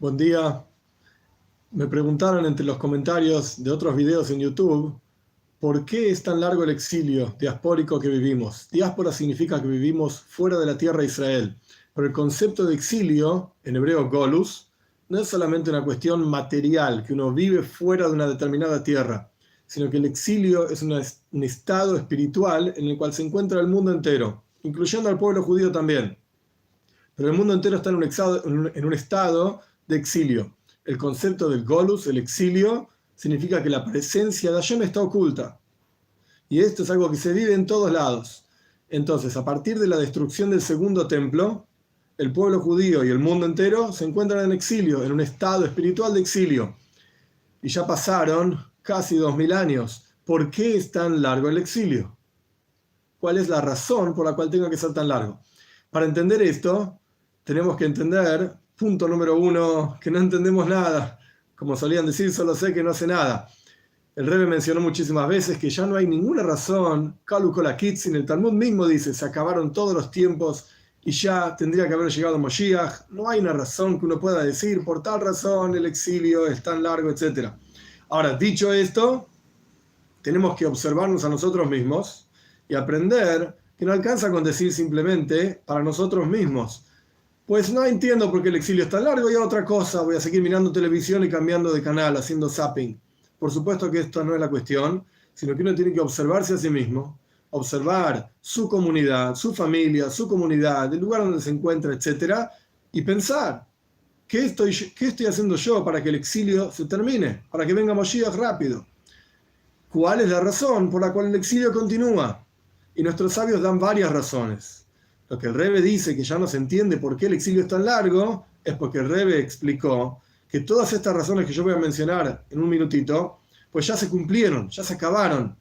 Buen día. Me preguntaron entre los comentarios de otros videos en YouTube por qué es tan largo el exilio diaspórico que vivimos. Diáspora significa que vivimos fuera de la tierra de Israel. Pero el concepto de exilio, en hebreo golus, no es solamente una cuestión material, que uno vive fuera de una determinada tierra, sino que el exilio es un estado espiritual en el cual se encuentra el mundo entero, incluyendo al pueblo judío también. Pero el mundo entero está en un, en un estado de exilio. El concepto del golus, el exilio, significa que la presencia de Hashem está oculta. Y esto es algo que se vive en todos lados. Entonces, a partir de la destrucción del segundo templo, el pueblo judío y el mundo entero se encuentran en exilio, en un estado espiritual de exilio. Y ya pasaron casi dos mil años. ¿Por qué es tan largo el exilio? ¿Cuál es la razón por la cual tenga que ser tan largo? Para entender esto, tenemos que entender Punto número uno, que no entendemos nada. Como solían decir, solo sé que no sé nada. El Rebbe mencionó muchísimas veces que ya no hay ninguna razón. Kalu en el Talmud mismo dice, se acabaron todos los tiempos y ya tendría que haber llegado Moshiach. No hay una razón que uno pueda decir, por tal razón el exilio es tan largo, etc. Ahora, dicho esto, tenemos que observarnos a nosotros mismos y aprender que no alcanza con decir simplemente para nosotros mismos pues no entiendo por qué el exilio es tan largo y otra cosa, voy a seguir mirando televisión y cambiando de canal, haciendo zapping. Por supuesto que esto no es la cuestión, sino que uno tiene que observarse a sí mismo, observar su comunidad, su familia, su comunidad, el lugar donde se encuentra, etc. Y pensar, ¿qué estoy, ¿qué estoy haciendo yo para que el exilio se termine? Para que venga Moshiach rápido. ¿Cuál es la razón por la cual el exilio continúa? Y nuestros sabios dan varias razones. Lo que el Rebe dice que ya no se entiende por qué el exilio es tan largo es porque el Rebe explicó que todas estas razones que yo voy a mencionar en un minutito, pues ya se cumplieron, ya se acabaron.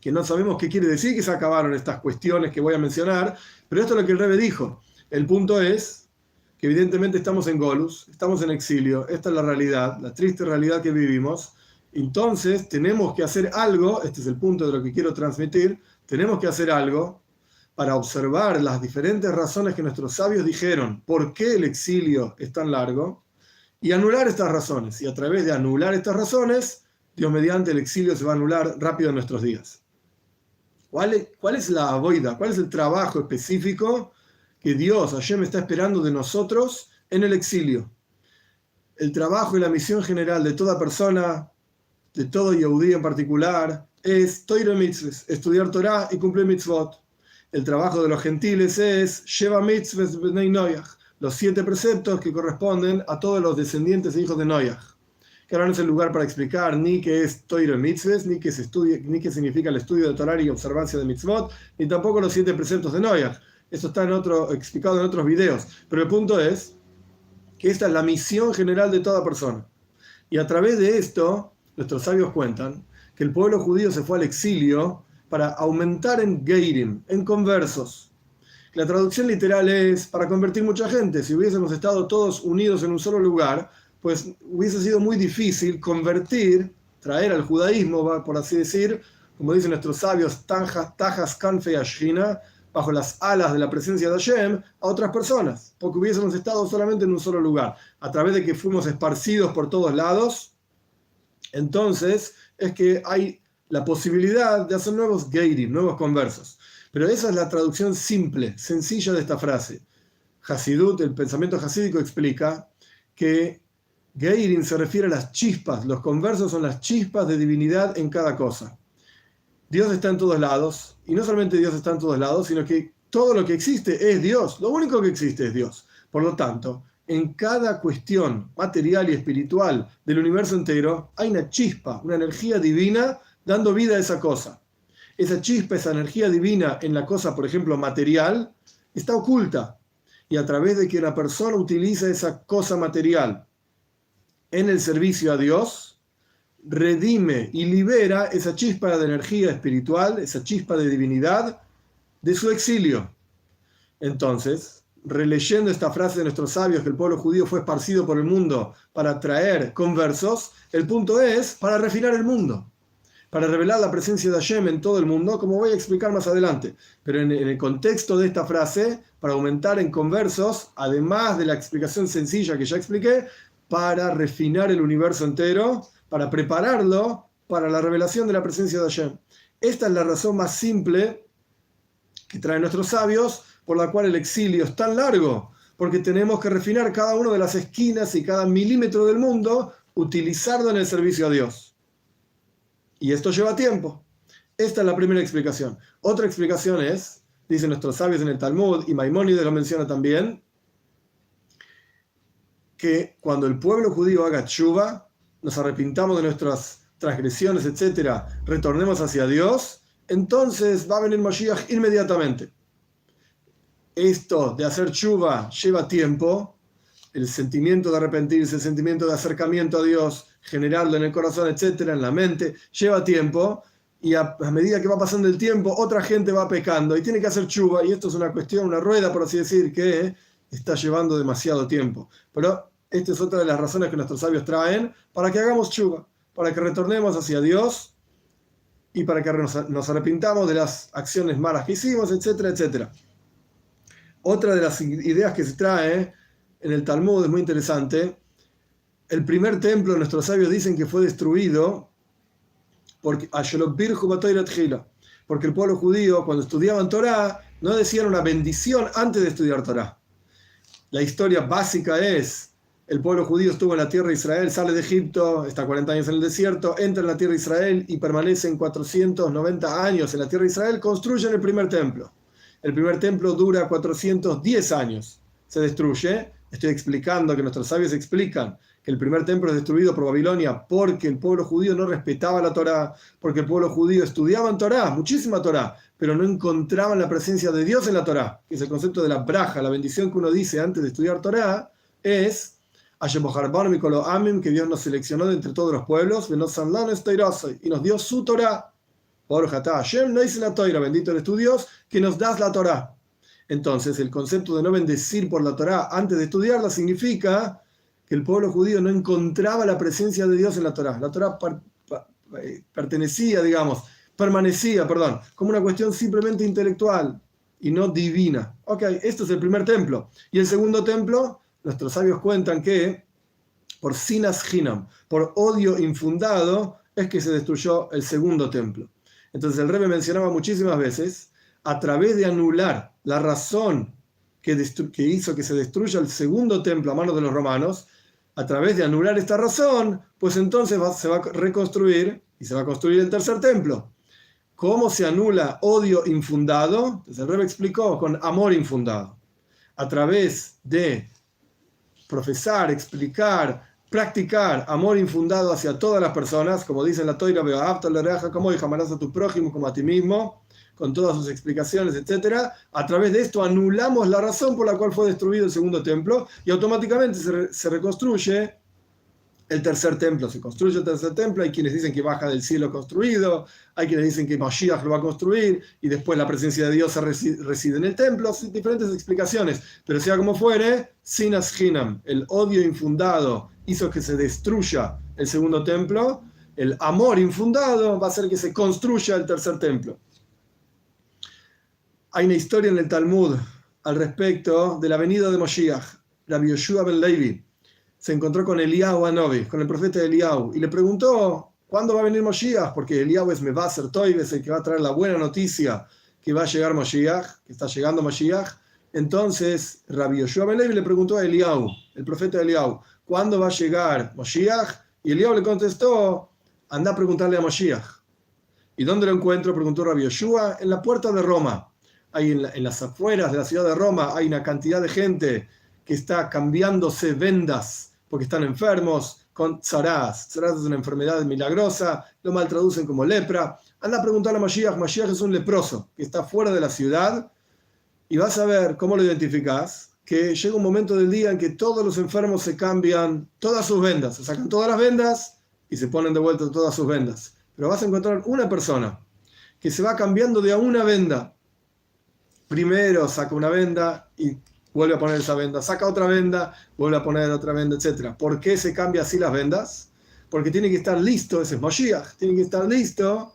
Que no sabemos qué quiere decir que se acabaron estas cuestiones que voy a mencionar, pero esto es lo que el Rebe dijo. El punto es que evidentemente estamos en Golus, estamos en exilio, esta es la realidad, la triste realidad que vivimos. Entonces tenemos que hacer algo, este es el punto de lo que quiero transmitir, tenemos que hacer algo para observar las diferentes razones que nuestros sabios dijeron por qué el exilio es tan largo y anular estas razones. Y a través de anular estas razones, Dios mediante el exilio se va a anular rápido en nuestros días. ¿Cuál es, la boida? ¿Cuál es el trabajo específico que Dios, me está esperando de nosotros en el exilio? El trabajo y la misión general de toda persona, de todo Yehudí en particular, es estudiar Torah y cumplir mitzvot el trabajo de los gentiles es Sheva Mitzvahs los siete preceptos que corresponden a todos los descendientes e hijos de Noyach. Que ahora no es el lugar para explicar ni qué es Toiro Mitzvahs, ni qué, ni qué significa el estudio de Torah y observancia de mitzvot, ni tampoco los siete preceptos de Noyach. Eso está en otro, explicado en otros videos. Pero el punto es que esta es la misión general de toda persona. Y a través de esto, nuestros sabios cuentan que el pueblo judío se fue al exilio para aumentar en Geirim, en conversos. La traducción literal es para convertir mucha gente. Si hubiésemos estado todos unidos en un solo lugar, pues hubiese sido muy difícil convertir, traer al judaísmo, por así decir, como dicen nuestros sabios, tajas, canfe y ashina, bajo las alas de la presencia de Hashem, a otras personas, porque hubiésemos estado solamente en un solo lugar. A través de que fuimos esparcidos por todos lados, entonces es que hay la posibilidad de hacer nuevos geirim, nuevos conversos. Pero esa es la traducción simple, sencilla de esta frase. Hasidut, el pensamiento hasídico, explica que geirim se refiere a las chispas, los conversos son las chispas de divinidad en cada cosa. Dios está en todos lados, y no solamente Dios está en todos lados, sino que todo lo que existe es Dios, lo único que existe es Dios. Por lo tanto, en cada cuestión material y espiritual del universo entero hay una chispa, una energía divina dando vida a esa cosa. Esa chispa, esa energía divina en la cosa, por ejemplo, material, está oculta. Y a través de que una persona utiliza esa cosa material en el servicio a Dios, redime y libera esa chispa de energía espiritual, esa chispa de divinidad de su exilio. Entonces, releyendo esta frase de nuestros sabios que el pueblo judío fue esparcido por el mundo para traer conversos, el punto es para refinar el mundo para revelar la presencia de Hashem en todo el mundo, como voy a explicar más adelante. Pero en, el contexto de esta frase, para aumentar en conversos, además de la explicación sencilla que ya expliqué, para refinar el universo entero, para prepararlo para la revelación de la presencia de Hashem. Esta es la razón más simple que traen nuestros sabios, por la cual el exilio es tan largo, porque tenemos que refinar cada una de las esquinas y cada milímetro del mundo, utilizarlo en el servicio a Dios. Y esto lleva tiempo. Esta es la primera explicación. Otra explicación es, dicen nuestros sabios en el Talmud, y Maimónides lo menciona también, que cuando el pueblo judío haga chuva, nos arrepintamos de nuestras transgresiones, etcétera, retornemos hacia Dios, entonces va a venir Mashiach inmediatamente. Esto de hacer chuva lleva tiempo, el sentimiento de arrepentirse, el sentimiento de acercamiento a Dios, generarlo en el corazón, etcétera, en la mente, lleva tiempo, y a, medida que va pasando el tiempo, otra gente va pecando y tiene que hacer chuva, y esto es una cuestión, una rueda, por así decir, que está llevando demasiado tiempo. Pero esta es otra de las razones que nuestros sabios traen para que hagamos chuva para que retornemos hacia Dios y para que nos arrepintamos de las acciones malas que hicimos, etcétera, etcétera. Otra de las ideas que se trae en el Talmud es muy interesante. El primer templo, nuestros sabios dicen que fue destruido porque, porque el pueblo judío, cuando estudiaban Torah, no decían una bendición antes de estudiar Torah. La historia básica es el pueblo judío estuvo en la tierra de Israel, sale de Egipto, está 40 años en el desierto, entra en la tierra de Israel y permanece en 490 años en la tierra de Israel, construyen el primer templo. El primer templo dura 410 años, se destruye. Estoy explicando que nuestros sabios explican que el primer templo es destruido por Babilonia porque el pueblo judío no respetaba la Torá, porque el pueblo judío estudiaba en Torá, muchísima Torá, pero no encontraban la presencia de Dios en la Torá, es el concepto de la braja, la bendición que uno dice antes de estudiar Torá, es que Dios nos seleccionó de entre todos los pueblos, y nos dio su Torah, bendito eres tu Dios, que nos das la Torah. Entonces, el concepto de no bendecir por la Torah antes de estudiarla significa que el pueblo judío no encontraba la presencia de Dios en la Torah. La Torah eh, pertenecía, digamos, permanecía, perdón, como una cuestión simplemente intelectual y no divina. Ok, esto es el primer templo. Y el segundo templo nuestros sabios cuentan que por sinas hinam, por odio infundado, es que se destruyó el segundo templo. Entonces el rey mencionaba muchísimas veces, a través de anular la razón que, hizo que se destruya el segundo templo a manos de los romanos, a través de anular esta razón, pues entonces se va a reconstruir y se va a construir el tercer templo. ¿Cómo se anula odio infundado? Entonces el rey explicó con amor infundado. A través de profesar, explicar, practicar amor infundado hacia todas las personas, como dice en la Toira, como y jamarás a tu prójimo como a ti mismo, con todas sus explicaciones, etc. A través de esto anulamos la razón por la cual fue destruido el segundo templo y automáticamente se, se reconstruye el tercer templo, se construye el tercer templo, hay quienes dicen que baja del cielo construido, hay quienes dicen que Mashiach lo va a construir y después la presencia de Dios reside en el templo, diferentes explicaciones, pero sea como fuere, sinas hinam, el odio infundado hizo que se destruya el segundo templo, el amor infundado va a hacer que se construya el tercer templo. Hay una historia en el Talmud al respecto de la venida de Mashiach, Rabbi Yoshua ben Levi se encontró con Eliyahu Anobi, con el profeta Eliyahu, y le preguntó, ¿cuándo va a venir Moshiach? Porque Eliyahu es Mevaser Toiv, es el que va a traer la buena noticia que va a llegar Moshiach, que está llegando Moshiach. Entonces, Rabbi Yoshua Ben le preguntó a Eliyahu, el profeta Eliyahu, ¿cuándo va a llegar Moshiach? Y Eliyahu le contestó, anda a preguntarle a Moshiach. ¿Y dónde lo encuentro? Preguntó Rabbi Yoshua, en la puerta de Roma. Ahí en, las afueras de la ciudad de Roma hay una cantidad de gente que está cambiándose vendas porque están enfermos, con tzarás. Tzarás es una enfermedad milagrosa, lo mal traducen como lepra. Anda a preguntarle a Mashiach, Mashiach es un leproso que está fuera de la ciudad y vas a ver cómo lo identificas, que llega un momento del día en que todos los enfermos se cambian todas sus vendas, se sacan todas las vendas y se ponen de vuelta todas sus vendas. Pero vas a encontrar una persona que se va cambiando de a una venda. Primero saca una venda y vuelve a poner esa venda, saca otra venda, vuelve a poner otra venda, etc. ¿Por qué se cambia así las vendas? Porque tiene que estar listo, ese es Moshiach, tiene que estar listo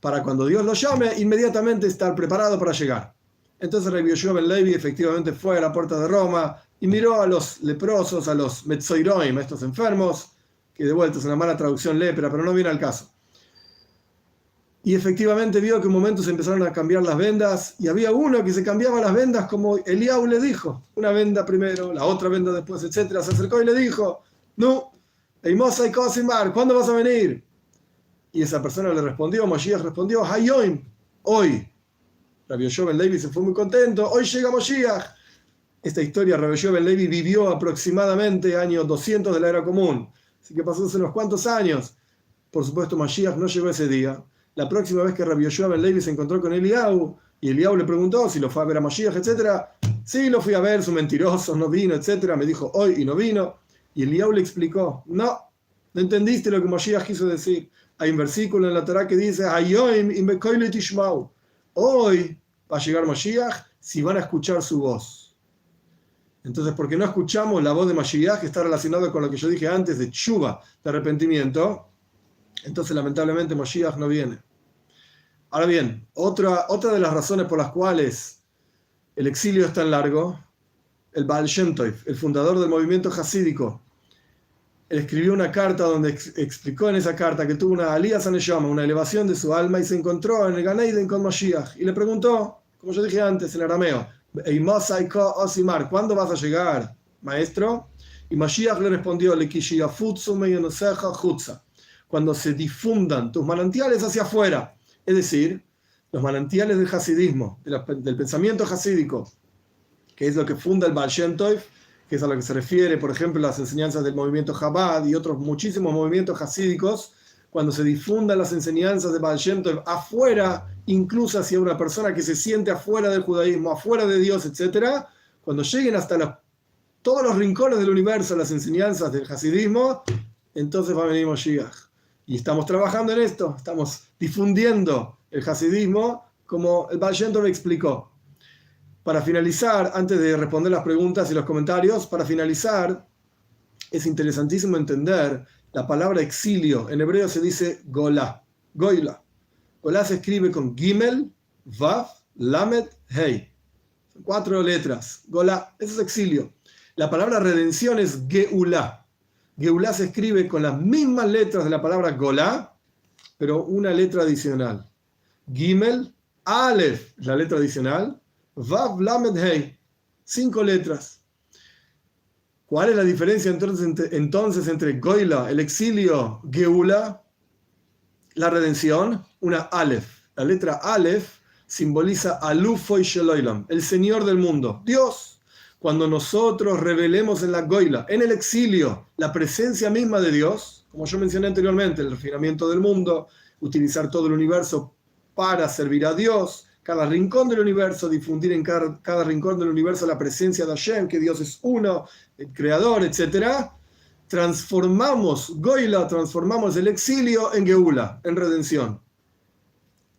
para cuando Dios lo llame, inmediatamente estar preparado para llegar. Entonces Rabbi ben Levi efectivamente fue a la puerta de Roma y miró a los leprosos, a los metzoiroim, estos enfermos, que de vuelta es una mala traducción lepra, pero no viene al caso. Y efectivamente vio que un momento se empezaron a cambiar las vendas y había uno que se cambiaba las vendas como Eliau le dijo, una venda primero, la otra venda después, etcétera. Se acercó y le dijo, no, Eimosa y Cosimar, ¿cuándo vas a venir? Y esa persona le respondió, Moshiach respondió, Hayoim, hoy. Rabbi Ben Levi se fue muy contento, hoy llega Moshiach. Esta historia, Rabbi Ben Levi vivió aproximadamente año 200 de la era común, así que pasó hace unos cuantos años. Por supuesto, Moshiach no llegó ese día la próxima vez que Rabbi Yoshua Ben Levi se encontró con Eliau y Eliau le preguntó si lo fue a ver a Mashiach, etc. Sí, lo fui a ver, su mentiroso, no vino, etc. Me dijo hoy y no vino. Y Eliau le explicó, no, no entendiste lo que Mashiach quiso decir. Hay un versículo en la Torah que dice, hoy va a llegar Mashiach si van a escuchar su voz. Entonces, porque no escuchamos la voz de Mashiach, que está relacionado con lo que yo dije antes de chuva, de arrepentimiento, entonces lamentablemente Moshiach no viene. Ahora bien, otra, otra de las razones por las cuales el exilio es tan largo, el Baal Shem el fundador del movimiento hasídico, escribió una carta donde explicó en esa carta que tuvo una alía llama una elevación de su alma y se encontró en el Ganeiden con Mashiach y le preguntó, como yo dije antes en arameo, ¿cuándo vas a llegar, maestro? Y Mashiach le respondió, cuando se difundan tus manantiales hacia afuera, es decir, los manantiales del hasidismo, del pensamiento hasídico, que es lo que funda el Baal que es a lo que se refiere, por ejemplo, las enseñanzas del movimiento Chabad y otros muchísimos movimientos hasídicos, cuando se difundan las enseñanzas de Baal afuera, incluso hacia una persona que se siente afuera del judaísmo, afuera de Dios, etc., cuando lleguen hasta todos los rincones del universo las enseñanzas del hasidismo, entonces va a venir Moshiach. Y estamos trabajando en esto, estamos difundiendo el hasidismo como el Baal explicó. Para finalizar, antes de responder las preguntas y los comentarios, para finalizar, es interesantísimo entender la palabra exilio. En hebreo se dice gola, goila. Gola se escribe con gimel, vav, lamed, hei. Cuatro letras. Gola, eso es exilio. La palabra redención es geulá. Geulá se escribe con las mismas letras de la palabra Golá, pero una letra adicional. Gimel, Aleph, la letra adicional. Vav, Lamed, Hei, cinco letras. ¿Cuál es la diferencia entonces entre, entonces entre Goila, el exilio, Geula, la redención? Una Aleph. La letra Aleph simboliza Alufo y Sheloilam, el Señor del mundo, Dios cuando nosotros revelemos en la goila, en el exilio, la presencia misma de Dios, como yo mencioné anteriormente, el refinamiento del mundo, utilizar todo el universo para servir a Dios, cada rincón del universo, difundir en cada, rincón del universo la presencia de Hashem, que Dios es uno, el creador, etc. Transformamos Goila, transformamos el exilio en Geula, en redención.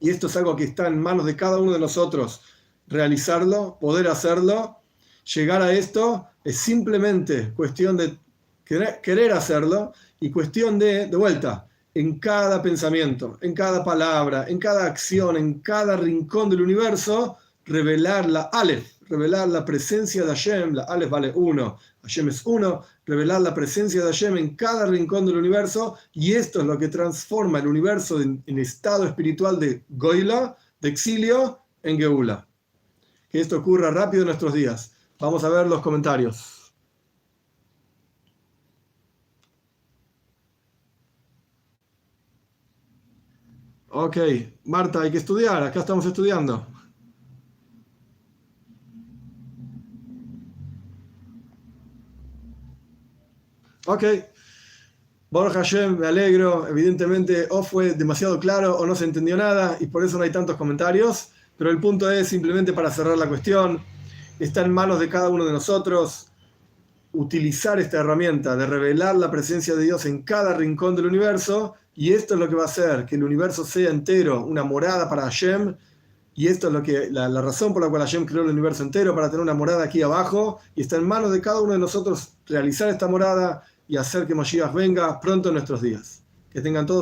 Y esto es algo que está en manos de cada uno de nosotros, realizarlo, poder hacerlo llegar a esto es simplemente cuestión de querer, hacerlo y cuestión de, de vuelta, en cada pensamiento, en cada palabra, en cada acción, en cada rincón del universo, revelar la Aleph, revelar la presencia de Hashem, la Aleph vale uno, Hashem es uno, revelar la presencia de Hashem en cada rincón del universo, y esto es lo que transforma el universo en, en estado espiritual de Goila, de exilio, en Geula. Que esto ocurra rápido en nuestros días. Vamos a ver los comentarios. Ok, Marta, hay que estudiar, acá estamos estudiando. Ok, Borja Hashem, me alegro. Evidentemente, o fue demasiado claro o no se entendió nada y por eso no hay tantos comentarios. Pero el punto es simplemente para cerrar la cuestión está en manos de cada uno de nosotros utilizar esta herramienta de revelar la presencia de Dios en cada rincón del universo y esto es lo que va a hacer que el universo sea entero una morada para Hashem y esto es lo que la, razón por la cual Hashem creó el universo entero para tener una morada aquí abajo y está en manos de cada uno de nosotros realizar esta morada y hacer que Mashiach venga pronto en nuestros días. Que tengan todos